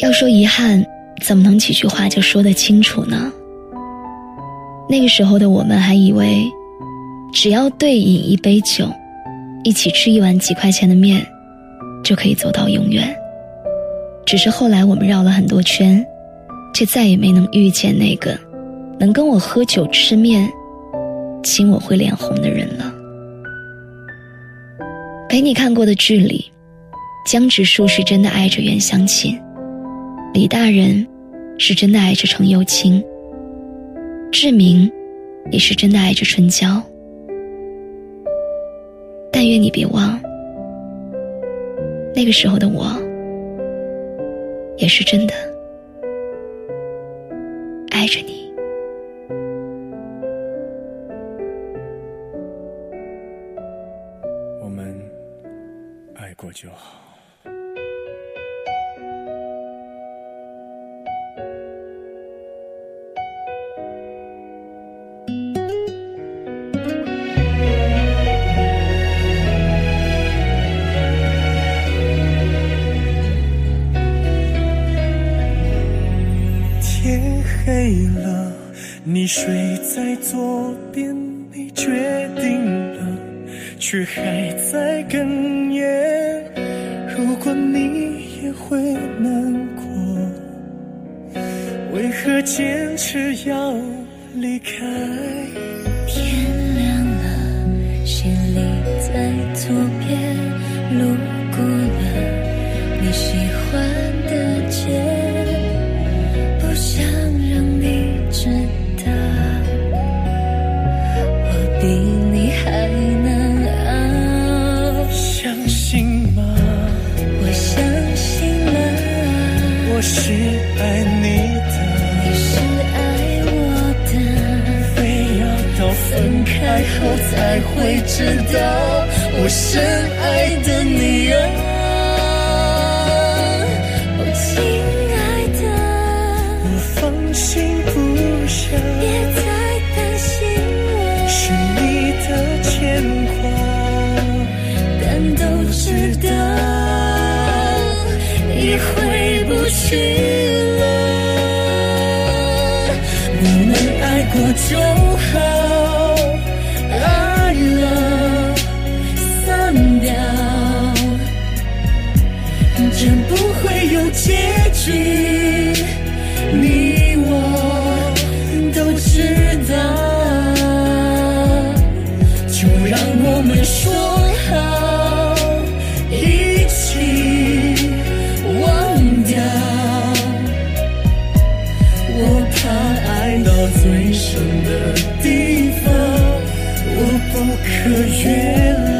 要说遗憾，怎么能几句话就说得清楚呢？那个时候的我们还以为，只要对饮一杯酒，一起吃一碗几块钱的面，就可以走到永远。只是后来我们绕了很多圈，却再也没能遇见那个能跟我喝酒吃面、亲我会脸红的人了。陪你看过的剧里，江直树是真的爱着袁湘琴，李大人是真的爱着程又青。志明，也是真的爱着春娇。但愿你别忘，那个时候的我，也是真的爱着你。我们爱过就好。黑了，你睡在左边，你决定了，却还在哽咽。如果你也会难过，为何坚持要离开？后才会知道我深爱的你啊！亲爱的，我放心不下，别再担心我，是你的牵挂，但都知道已回不去。过就会有结局。你我都知道，就让我们说好，一起忘掉。我怕爱到最。深的地方，我不可原谅。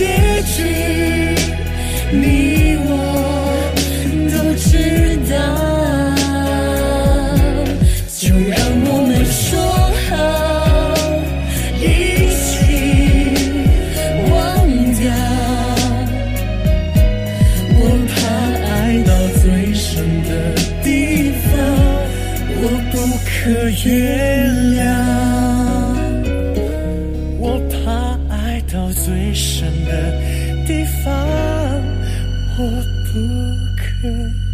结局你我都知道，就让我们说好，一起忘掉。我怕爱到最深的地方，我不可原谅。到最深的地方。我不可。